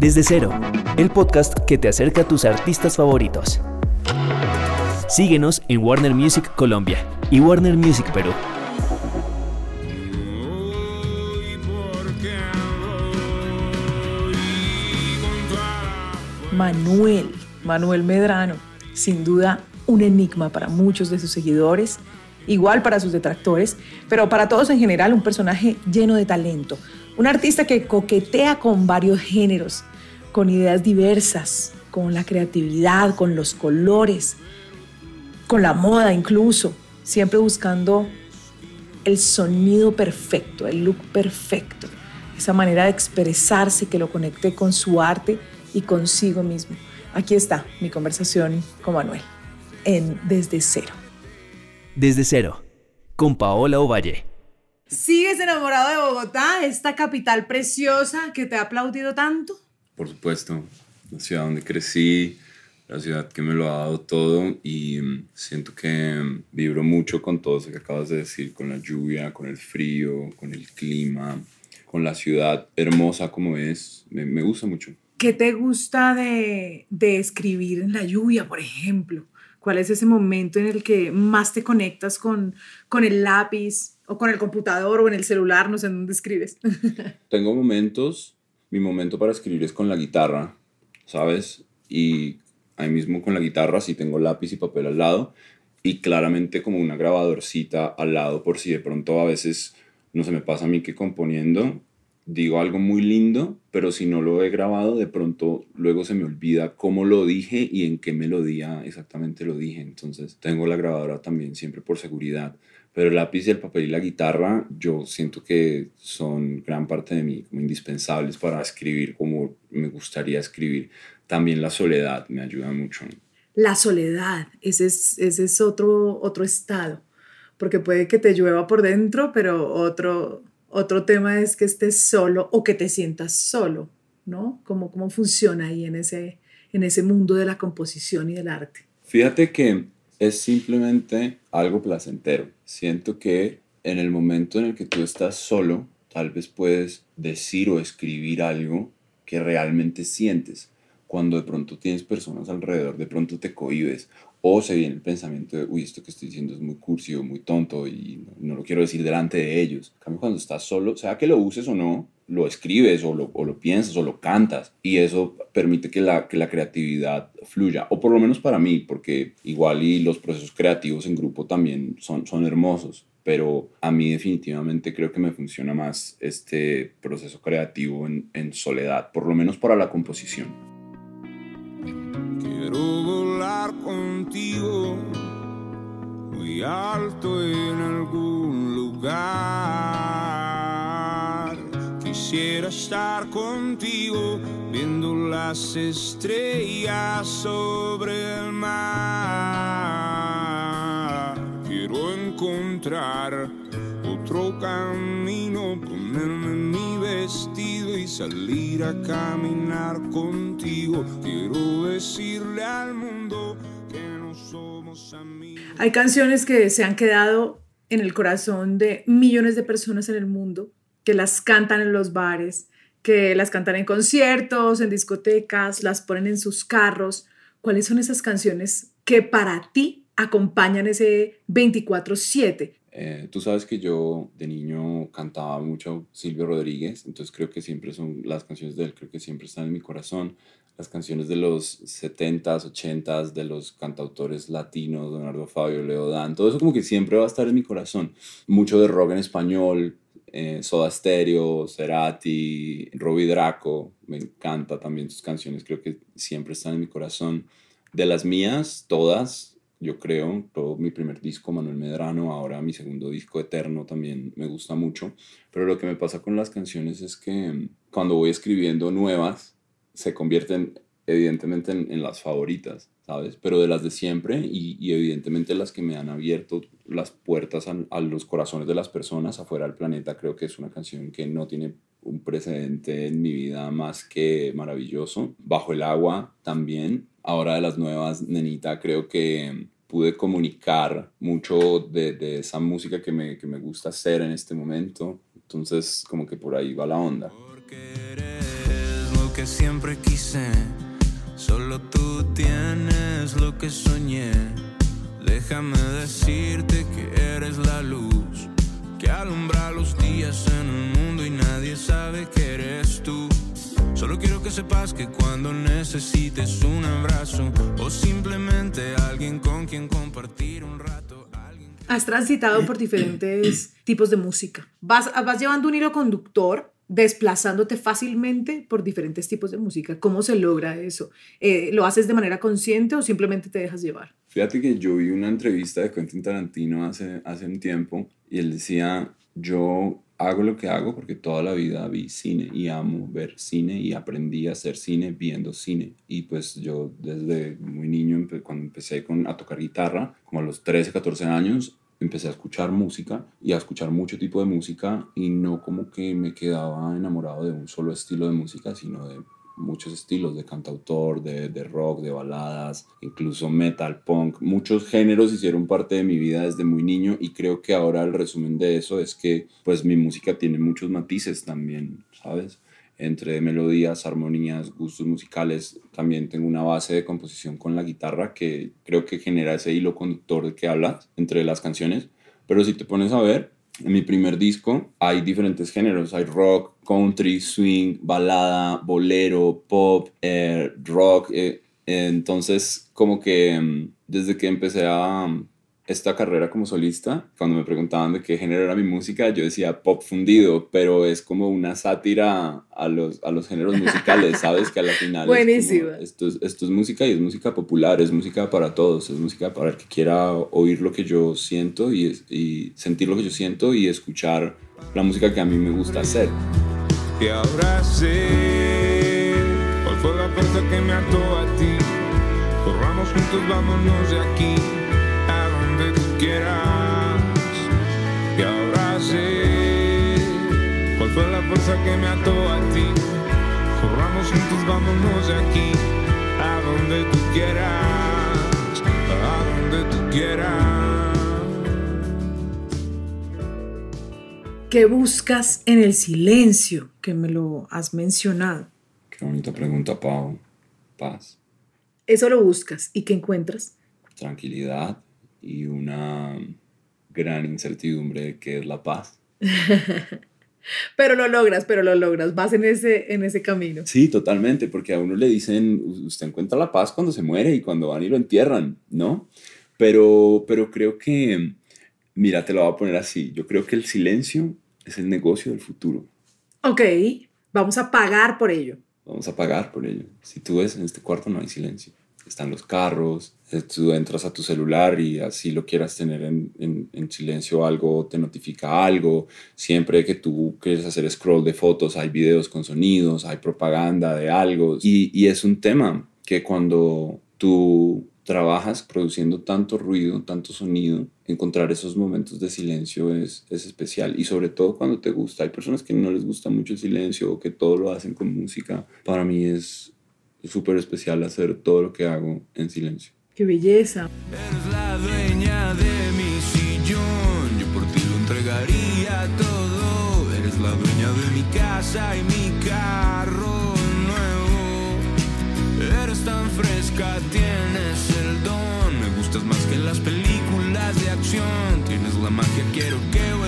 Desde cero, el podcast que te acerca a tus artistas favoritos. Síguenos en Warner Music Colombia y Warner Music Perú. Manuel, Manuel Medrano, sin duda un enigma para muchos de sus seguidores, igual para sus detractores, pero para todos en general un personaje lleno de talento, un artista que coquetea con varios géneros, con ideas diversas, con la creatividad, con los colores, con la moda incluso, siempre buscando el sonido perfecto, el look perfecto, esa manera de expresarse que lo conecte con su arte y consigo mismo. Aquí está mi conversación con Manuel en Desde Cero. Desde Cero, con Paola Ovalle. ¿Sigues enamorado de Bogotá, esta capital preciosa que te ha aplaudido tanto? Por supuesto, la ciudad donde crecí, la ciudad que me lo ha dado todo y mm, siento que mm, vibro mucho con todo eso que acabas de decir, con la lluvia, con el frío, con el clima, con la ciudad hermosa como es, me, me gusta mucho. ¿Qué te gusta de, de escribir en la lluvia, por ejemplo? ¿Cuál es ese momento en el que más te conectas con, con el lápiz o con el computador o en el celular? No sé en dónde escribes. Tengo momentos, mi momento para escribir es con la guitarra, ¿sabes? Y ahí mismo con la guitarra sí tengo lápiz y papel al lado y claramente como una grabadorcita al lado por si de pronto a veces no se me pasa a mí que componiendo digo algo muy lindo, pero si no lo he grabado, de pronto luego se me olvida cómo lo dije y en qué melodía exactamente lo dije. Entonces tengo la grabadora también siempre por seguridad. Pero el lápiz, el papel y la guitarra, yo siento que son gran parte de mí, como indispensables para escribir como me gustaría escribir. También la soledad me ayuda mucho. La soledad, ese es, ese es otro, otro estado, porque puede que te llueva por dentro, pero otro, otro tema es que estés solo o que te sientas solo, ¿no? ¿Cómo, cómo funciona ahí en ese, en ese mundo de la composición y del arte? Fíjate que es simplemente algo placentero. Siento que en el momento en el que tú estás solo, tal vez puedes decir o escribir algo que realmente sientes. Cuando de pronto tienes personas alrededor, de pronto te cohibes o se viene el pensamiento de, uy, esto que estoy diciendo es muy cursi o muy tonto y no, lo quiero decir delante de ellos. En cambio, cuando estás solo, sea que lo uses o no, lo escribes o lo, o lo piensas o lo cantas. Y eso permite que la, que la creatividad fluya, o por lo menos para mí, porque igual y los procesos creativos en grupo también son, son hermosos, pero a mí definitivamente creo que me funciona más este proceso creativo en, en soledad, por lo menos para la composición contigo muy alto en algún lugar. Quisiera estar contigo viendo las estrellas sobre el mar. Quiero encontrar otro camino, ponerme mi vestido y salir a caminar contigo. Quiero decirle al mundo que no somos amigos. Hay canciones que se han quedado en el corazón de millones de personas en el mundo, que las cantan en los bares, que las cantan en conciertos, en discotecas, las ponen en sus carros. ¿Cuáles son esas canciones que para ti acompañan ese 24/7? Eh, tú sabes que yo de niño cantaba mucho Silvio Rodríguez, entonces creo que siempre son las canciones de él, creo que siempre están en mi corazón. Las canciones de los 70s, 80s, de los cantautores latinos, Leonardo Fabio, Leo Dan, todo eso como que siempre va a estar en mi corazón. Mucho de rock en español, eh, Soda Stereo, Cerati, Robbie Draco, me encanta también sus canciones, creo que siempre están en mi corazón. De las mías, todas, yo creo. Todo mi primer disco, Manuel Medrano, ahora mi segundo disco, Eterno, también me gusta mucho. Pero lo que me pasa con las canciones es que mm, cuando voy escribiendo nuevas, se convierten evidentemente en, las favoritas, ¿sabes? Pero de las de siempre y, evidentemente las que me han abierto las puertas a, a los corazones de las personas afuera del planeta, creo que es una canción que no tiene un precedente en mi vida más que maravilloso. Bajo el agua también. Ahora de las nuevas, Nenita, creo que pude comunicar mucho de, de esa música que me, que me gusta hacer en este momento. Entonces, como que por ahí va la onda. Porque eres lo que siempre quise. Solo tú tienes lo que soñé. Déjame decirte que eres la luz que alumbra los días en el mundo y nadie sabe que eres tú. Solo quiero que sepas que cuando necesites un abrazo o simplemente alguien con quien compartir un rato. Has transitado por diferentes tipos de música. Vas, vas llevando un hilo conductor desplazándote fácilmente por diferentes tipos de música. ¿Cómo se logra eso? Eh, ¿Lo haces de manera consciente o simplemente te dejas llevar? Fíjate que yo vi una entrevista de Quentin Tarantino hace, hace un tiempo y él decía, yo hago lo que hago porque toda la vida vi cine y amo ver cine y aprendí a hacer cine viendo cine. Y pues yo desde muy niño, cuando empecé con, a tocar guitarra, como a los 13, 14 años, empecé a escuchar música y a escuchar mucho tipo de música y no como que me quedaba enamorado de un solo estilo de música, sino de muchos estilos de cantautor, de, de, rock, de baladas, incluso metal, punk. Muchos géneros hicieron parte de mi vida desde muy niño y creo que ahora el resumen de eso es que pues mi música tiene muchos matices también, ¿sabes? entre melodías, armonías, gustos musicales. También tengo una base de composición con la guitarra que creo que genera ese hilo conductor que hablas entre las canciones. Pero si te pones a ver, en mi primer disco hay diferentes géneros. Hay rock, country, swing, balada, bolero, pop, eh, rock. Eh, entonces, como que mm, desde que empecé a esta carrera como solista, cuando me preguntaban de qué género era mi música, yo decía pop fundido, pero es como una sátira a los, a los géneros musicales, ¿sabes? Que a la final... Buenísima. esto, es, esto es música y es música popular, es música para todos, es música para el que quiera oír lo que yo siento y, y sentir lo que yo siento y escuchar la música que a mí me gusta hacer. Y ahora sé cuál fue la fuerza que me ató a ti. Corramos juntos, vámonos de aquí quieras. Y ahora sé cuál fue la fuerza que me ató a ti. Corramos juntos, vámonos de aquí, a donde tú quieras, a donde tú quieras. ¿Qué buscas en el silencio que me lo has mencionado? Qué bonita pregunta, Pau. Paz. Eso lo buscas. ¿Y qué encuentras? Tranquilidad, y una gran incertidumbre de qué es la paz. pero lo logras, pero lo logras, vas en ese, en ese camino. Sí, totalmente, porque a uno le dicen, usted encuentra la paz cuando se muere y cuando van y lo entierran, ¿no? Pero, pero creo que, mira, te lo voy a poner así, yo creo que el silencio es el negocio del futuro. Ok, vamos a pagar por ello. Vamos a pagar por ello. Si tú ves, en este cuarto no hay silencio están los carros, eh, tú entras a tu celular y así lo quieras tener en, en, en, silencio algo, te notifica algo. Siempre que tú quieres hacer scroll de fotos, hay videos con sonidos, hay propaganda de algo. Y, y es un tema que cuando tú trabajas produciendo tanto ruido, tanto sonido, encontrar esos momentos de silencio es, es especial. Y sobre todo cuando te gusta. Hay personas que no les gusta mucho el silencio o que todo lo hacen con música. Para mí es, es súper especial hacer todo lo que hago en silencio. ¡Qué belleza! Eres la dueña de mi sillón, yo por ti lo entregaría todo. Eres la dueña de mi casa y mi carro nuevo. Eres tan fresca, tienes el don. Me gustas más que las películas de acción. Tienes la magia, quiero que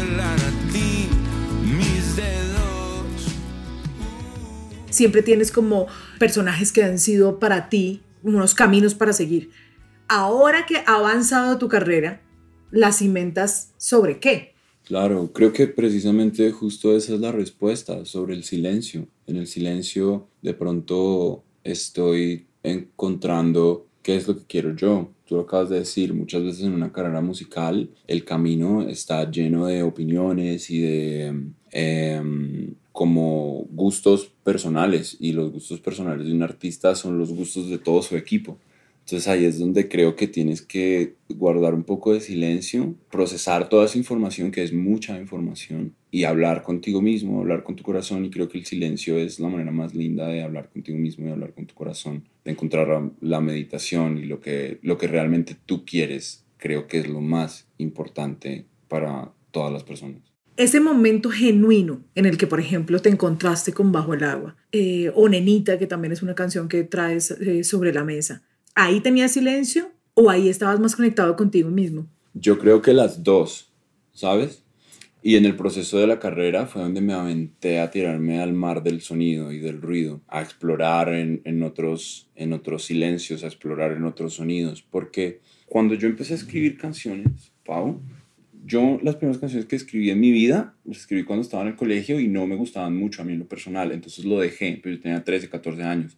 siempre tienes como personajes que han sido para ti unos caminos para seguir. Ahora que ha avanzado tu carrera, ¿la cimentas sobre qué? Claro, creo que precisamente justo esa es la respuesta sobre el silencio. En el silencio de pronto estoy encontrando qué es lo que quiero yo. Tú lo acabas de decir, muchas veces en una carrera musical el camino está lleno de opiniones y de em, como gustos personales y los gustos personales de un artista son los gustos de todo su equipo. Entonces ahí es donde creo que tienes que guardar un poco de silencio, procesar toda esa información, que es mucha información, y hablar contigo mismo, hablar con tu corazón. Y creo que el silencio es la manera más linda de hablar contigo mismo y hablar con tu corazón, de encontrar la meditación y lo que, lo que realmente tú quieres. Creo que es lo más importante para todas las personas. Ese momento genuino en el que, por ejemplo, te encontraste con Bajo el Agua, eh, o Nenita, que también es una canción que traes eh, sobre la mesa, ¿ahí tenías silencio o ahí estabas más conectado contigo mismo? Yo creo que las dos, ¿sabes? Y en el proceso de la carrera fue donde me aventé a tirarme al mar del sonido y del ruido, a explorar en, en, otros, en otros silencios, a explorar en otros sonidos. Porque cuando yo empecé a escribir canciones, Pau, yo las primeras canciones que escribí en mi vida, las escribí cuando estaba en el colegio y no me gustaban mucho a mí en lo personal, entonces lo dejé, pero yo tenía 13, 14 años.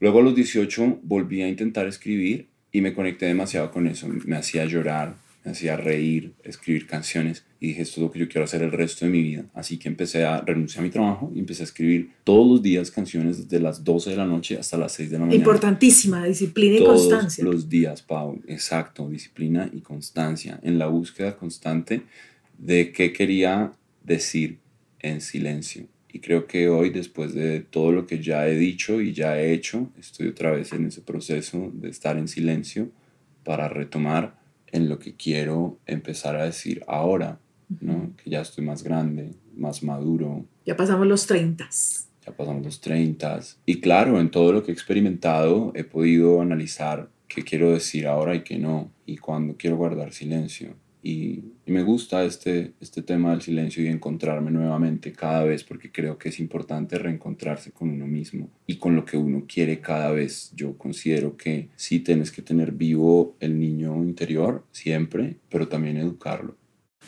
Luego a los 18 volví a intentar escribir y me conecté demasiado con eso, me hacía llorar, me hacía reír, escribir canciones y dije, esto es lo que yo quiero hacer el resto de mi vida. Así que empecé a renunciar a mi trabajo y empecé a escribir todos los días canciones desde las 12 de la noche hasta las 6 de la mañana. Importantísima, disciplina y constancia. Todos los días, Pau, exacto, disciplina y constancia, en la búsqueda constante de qué quería decir en silencio. Y creo que hoy, después de todo lo que ya he dicho y ya he hecho, estoy otra vez en ese proceso de estar en silencio para retomar en lo que quiero empezar a decir ahora, ¿no? Que ya estoy más grande, más maduro. Ya pasamos los 30. Ya pasamos los 30. Y claro, en todo lo que he experimentado he podido analizar qué quiero decir ahora y qué no, y cuándo quiero guardar silencio. Y, me gusta este, este tema del silencio y encontrarme nuevamente cada vez porque creo que es importante reencontrarse con uno mismo y con lo que uno quiere cada vez. Yo considero que sí tienes que tener vivo el niño interior siempre, pero también educarlo.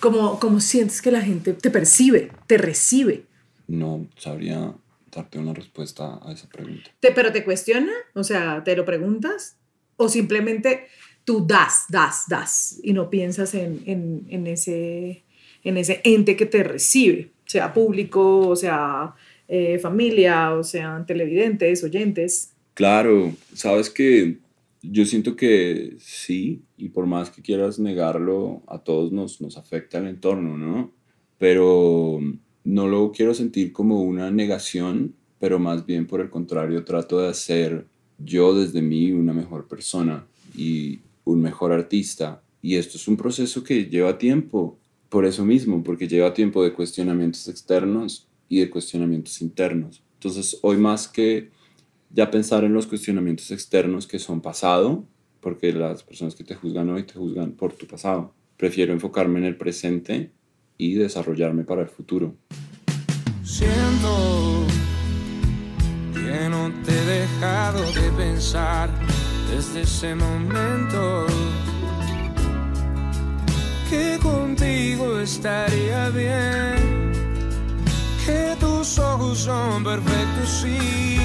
¿Cómo, cómo sientes que la gente te percibe, te recibe? No sabría darte una respuesta a esa pregunta. ¿Te, ¿Pero te cuestiona? O sea, ¿te lo preguntas? ¿O simplemente tú das, das, das y no piensas en, en, en, ese, en ese ente que te recibe, sea público, o sea eh, familia, o sean televidentes, oyentes. Claro, sabes que yo siento que sí, y por más que quieras negarlo, a todos nos, nos afecta el entorno, ¿no? Pero no lo quiero sentir como una negación, pero más bien por el contrario trato de hacer yo desde mí una mejor persona y un mejor artista. Y esto es un proceso que lleva tiempo, por eso mismo, porque lleva tiempo de cuestionamientos externos y de cuestionamientos internos. Entonces, hoy más que ya pensar en los cuestionamientos externos que son pasado, porque las personas que te juzgan hoy te juzgan por tu pasado, prefiero enfocarme en el presente y desarrollarme para el futuro. Siento que no te he dejado de pensar desde ese momento que contigo estaría bien, que tus ojos son perfectos y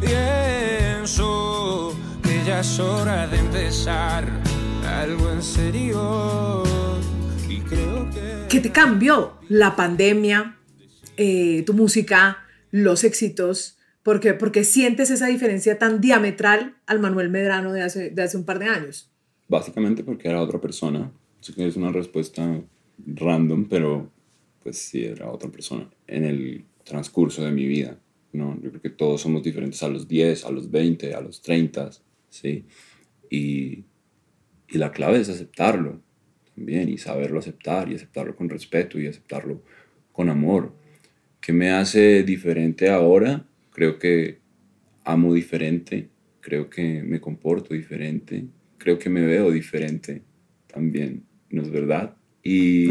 pienso que ya es hora de empezar algo en serio y creo que... ¿Qué te cambió la pandemia, eh, tu música, los éxitos? ¿Por qué? Porque sientes esa diferencia tan diametral al Manuel Medrano de hace, de hace un par de años. Básicamente porque era otra persona. Sé que es una respuesta random, pero pues sí, era otra persona en el transcurso de mi vida. ¿no? Yo creo que todos somos diferentes a los 10, a los 20, a los 30, ¿sí? Y, y la clave es aceptarlo también y saberlo aceptar y aceptarlo con respeto y aceptarlo con amor. ¿Qué me hace diferente ahora? Creo que amo diferente, creo que me comporto diferente, creo que me veo diferente también, ¿no es verdad? Y,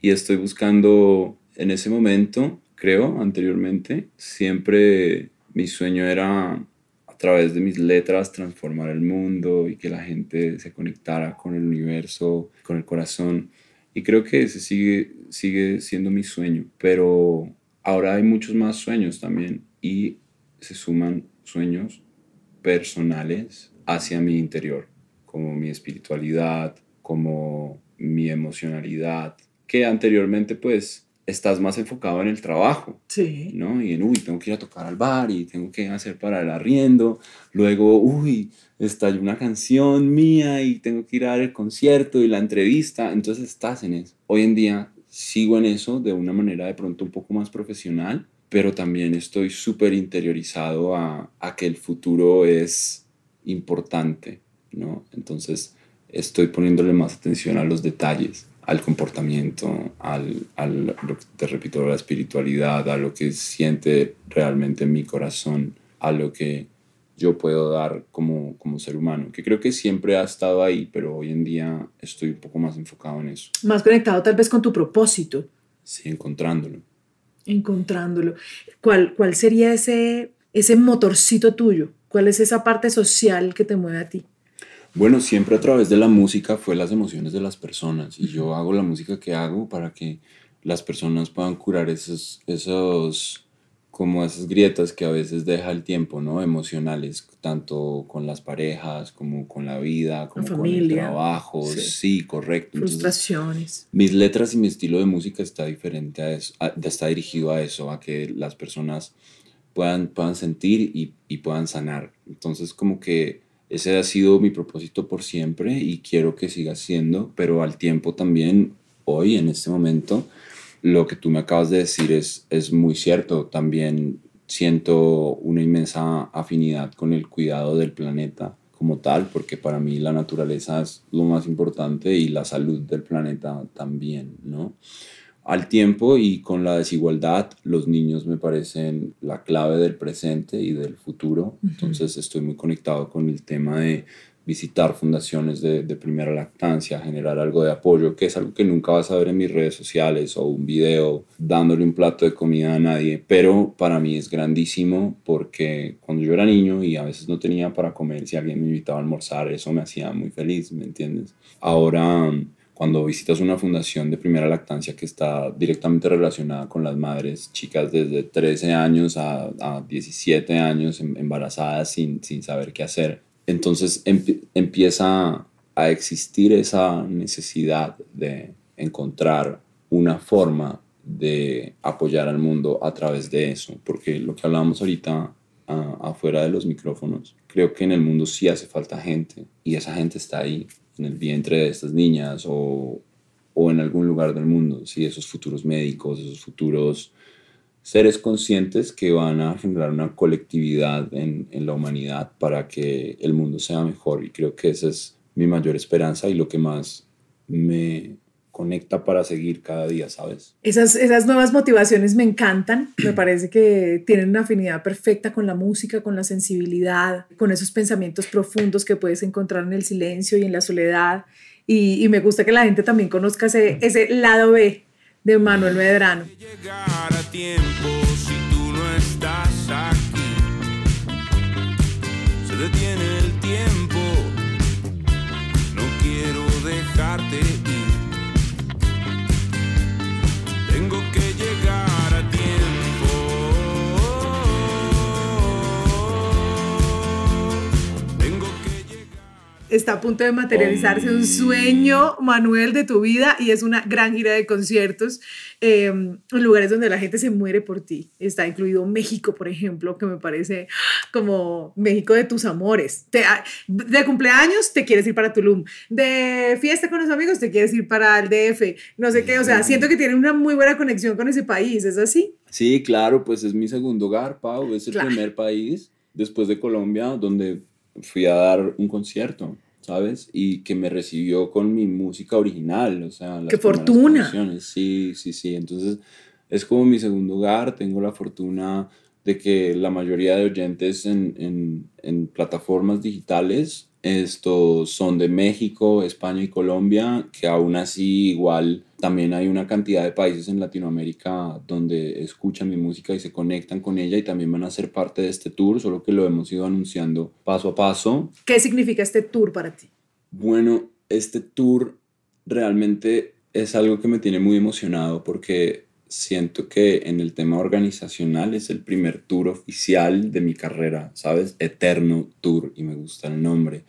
y estoy buscando en ese momento, creo, anteriormente, siempre mi sueño era a través de mis letras transformar el mundo y que la gente se conectara con el universo, con el corazón. Y creo que ese sigue, sigue siendo mi sueño, pero ahora hay muchos más sueños también y se suman sueños personales hacia mi interior, como mi espiritualidad, como mi emocionalidad, que anteriormente pues estás más enfocado en el trabajo, sí. ¿no? Y en, uy, tengo que ir a tocar al bar y tengo que hacer para el arriendo, luego, uy, está una canción mía y tengo que ir a dar el concierto y la entrevista, entonces estás en eso. Hoy en día sigo en eso de una manera de pronto un poco más profesional, pero también estoy súper interiorizado a, a, que el futuro es importante, ¿no? Entonces estoy poniéndole más atención a los detalles, al comportamiento, al, al, te repito, a la espiritualidad, a lo que siente realmente mi corazón, a lo que yo puedo dar como, como ser humano, que creo que siempre ha estado ahí, pero hoy en día estoy un poco más enfocado en eso. Más conectado tal vez con tu propósito. Sí, encontrándolo. Encontrándolo. ¿Cuál, cuál sería ese, ese motorcito tuyo? ¿Cuál es esa parte social que te mueve a ti? Bueno, siempre a través de la música fue las emociones de las personas y yo hago la música que hago para que las personas puedan curar esos, esos como esas grietas que a veces deja el tiempo, ¿no? Emocionales, tanto con las parejas, como con la vida, como con el trabajo. Sí, correcto. Frustraciones. mis letras y mi estilo de música está diferente a eso, está dirigido a eso, a que las personas puedan, puedan sentir y, y puedan sanar. Entonces, como que ese ha sido mi propósito por siempre y quiero que siga siendo, pero al tiempo también, hoy, en este momento, lo que tú me acabas de decir es, es muy cierto. También siento una inmensa afinidad con el cuidado del planeta como tal, porque para mí la naturaleza es lo más importante y la salud del planeta también, ¿no? Al tiempo y con la desigualdad, los niños me parecen la clave del presente y del futuro. Entonces estoy muy conectado con el tema de visitar fundaciones de, de, primera lactancia, generar algo de apoyo, que es algo que nunca vas a ver en mis redes sociales o un video dándole un plato de comida a nadie, pero para mí es grandísimo porque cuando yo era niño y a veces no tenía para comer, si alguien me invitaba a almorzar, eso me hacía muy feliz, ¿me entiendes? Ahora, cuando visitas una fundación de primera lactancia que está directamente relacionada con las madres, chicas desde 13 años a, a 17 años em, embarazadas sin, sin saber qué hacer, entonces empieza a existir esa necesidad de encontrar una forma de apoyar al mundo a través de eso, porque lo que hablábamos ahorita afuera de los micrófonos, creo que en el mundo sí hace falta gente y esa gente está ahí, en el vientre de estas niñas o, o en algún lugar del mundo, ¿sí? esos futuros médicos, esos futuros seres conscientes que van a generar una colectividad en, en, la humanidad para que el mundo sea mejor. Y creo que esa es mi mayor esperanza y lo que más me conecta para seguir cada día, ¿sabes? Esas, esas nuevas motivaciones me encantan, me parece que tienen una afinidad perfecta con la música, con la sensibilidad, con esos pensamientos profundos que puedes encontrar en el silencio y en la soledad. Y, y me gusta que la gente también conozca ese, ese lado B de Manuel Medrano. Tiempo si tú no estás aquí. Se detiene Está a punto de materializarse un sueño, Manuel, de tu vida y es una gran gira de conciertos eh, en lugares donde la gente se muere por ti. Está incluido México, por ejemplo, que me parece como México de tus amores. Te, de cumpleaños te quieres ir para Tulum. De fiesta con los amigos te quieres ir para el DF. No sé qué, o sea, siento que tiene una muy buena conexión con ese país. ¿Es así? Sí, claro, pues es mi segundo hogar, Pau. Es el claro. primer país después de Colombia donde fui a dar un concierto, ¿sabes? Y que me recibió con mi música original, o sea, las ¡Qué fortuna! Canciones. Sí, sí, sí. Entonces, es como mi segundo hogar. Tengo la fortuna de que la mayoría de oyentes en, en, en plataformas digitales estos son de México, España y Colombia, que aún así igual también hay una cantidad de países en Latinoamérica donde escuchan mi música y se conectan con ella y también van a ser parte de este tour, solo que lo hemos ido anunciando paso a paso. ¿Qué significa este tour para ti? Bueno, este tour realmente es algo que me tiene muy emocionado porque siento que en el tema organizacional es el primer tour oficial de mi carrera, ¿sabes? Eterno Tour y me gusta el nombre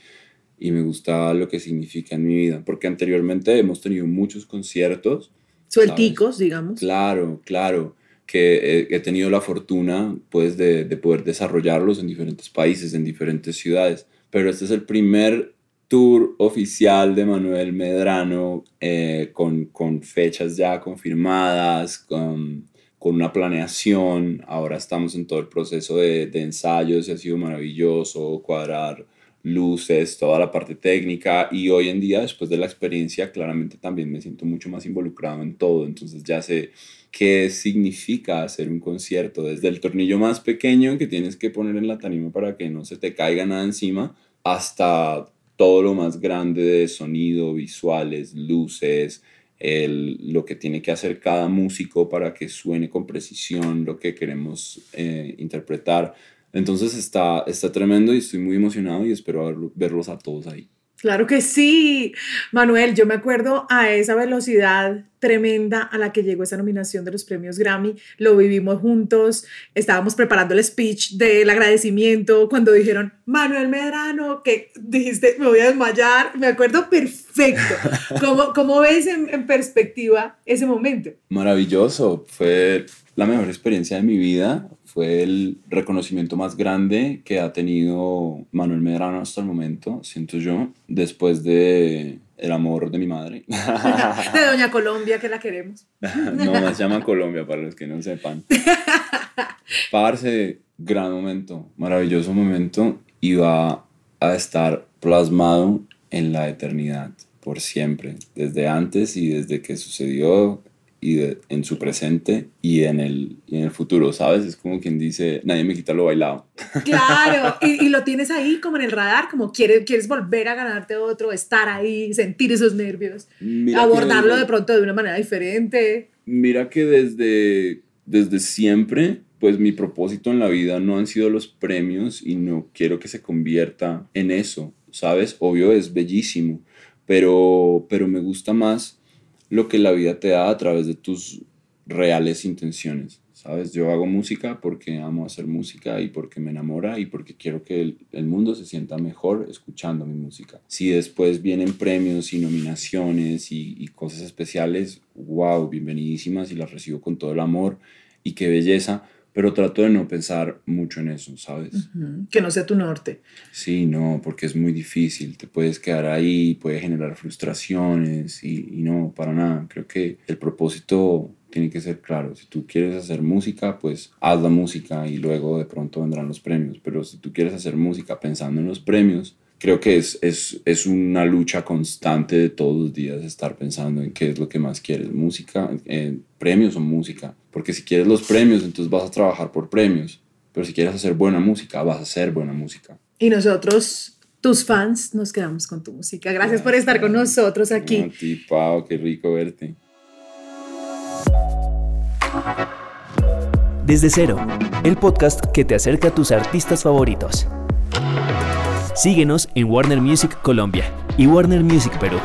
y me gusta lo que significa en mi vida, porque anteriormente hemos tenido muchos conciertos. Suelticos, ¿sabes? digamos. Claro, claro, que he, he tenido la fortuna pues de, de poder desarrollarlos en diferentes países, en diferentes ciudades, pero este es el primer tour oficial de Manuel Medrano eh, con, con, fechas ya confirmadas, con, con, una planeación. Ahora estamos en todo el proceso de, de, ensayos y ha sido maravilloso cuadrar luces, toda la parte técnica y hoy en día después de la experiencia claramente también me siento mucho más involucrado en todo, entonces ya sé qué significa hacer un concierto, desde el tornillo más pequeño que tienes que poner en la tarima para que no se te caiga nada encima, hasta todo lo más grande de sonido, visuales, luces, el, lo que tiene que hacer cada músico para que suene con precisión lo que queremos eh, interpretar. Entonces está, está tremendo y estoy muy emocionado y espero verlos a todos ahí. Claro que sí, Manuel, yo me acuerdo a esa velocidad tremenda a la que llegó esa nominación de los premios Grammy, lo vivimos juntos, estábamos preparando el speech del agradecimiento cuando dijeron, Manuel Medrano, que dijiste, me voy a desmayar, me acuerdo perfecto. ¿Cómo, cómo ves en, en perspectiva ese momento? Maravilloso, fue la mejor experiencia de mi vida, fue el reconocimiento más grande que ha tenido Manuel Medrano hasta el momento, siento yo, después de el amor de mi madre. de Doña Colombia, que la queremos. no, más llama Colombia, para los que no sepan. Parce, gran momento, maravilloso momento, y va a estar plasmado en la eternidad, por siempre, desde antes y desde que sucedió y en su presente y en, el, en el futuro, ¿sabes? Es como quien dice, nadie me quita lo bailado. Claro, y, y lo tienes ahí como en el radar, como quieres, quieres volver a ganarte otro, estar ahí, sentir esos nervios, abordarlo de pronto de una manera diferente. Mira que desde, desde siempre, pues mi propósito en la vida no han sido los premios y no quiero que se convierta en eso, ¿sabes? Obvio es bellísimo, pero, pero me gusta más lo que la vida te da a través de tus reales intenciones. ¿Sabes? Yo hago música porque amo hacer música y porque me enamora y porque quiero que el, mundo se sienta mejor escuchando mi música. Si después vienen premios y nominaciones y, cosas especiales, wow, bienvenidísimas y las recibo con todo el amor y qué belleza pero trato de no pensar mucho en eso, ¿sabes? Que no sea tu norte. Sí, no, porque es muy difícil, te puedes quedar ahí, puede generar frustraciones y, y, no, para nada. Creo que el propósito tiene que ser claro. Si tú quieres hacer música, pues haz la música y luego de pronto vendrán los premios. Pero si tú quieres hacer música pensando en los premios, creo que es, es, es, una lucha constante de todos los días estar pensando en qué es lo que más quieres, música, en premios o música. Porque si quieres los premios, entonces vas a trabajar por premios. Pero si quieres hacer buena música, vas a hacer buena música. Y nosotros, tus fans, nos quedamos con tu música. Gracias por estar con nosotros aquí. A ti, Pau, qué rico verte. Desde cero, el podcast que te acerca a tus artistas favoritos. Síguenos en Warner Music Colombia y Warner Music Perú.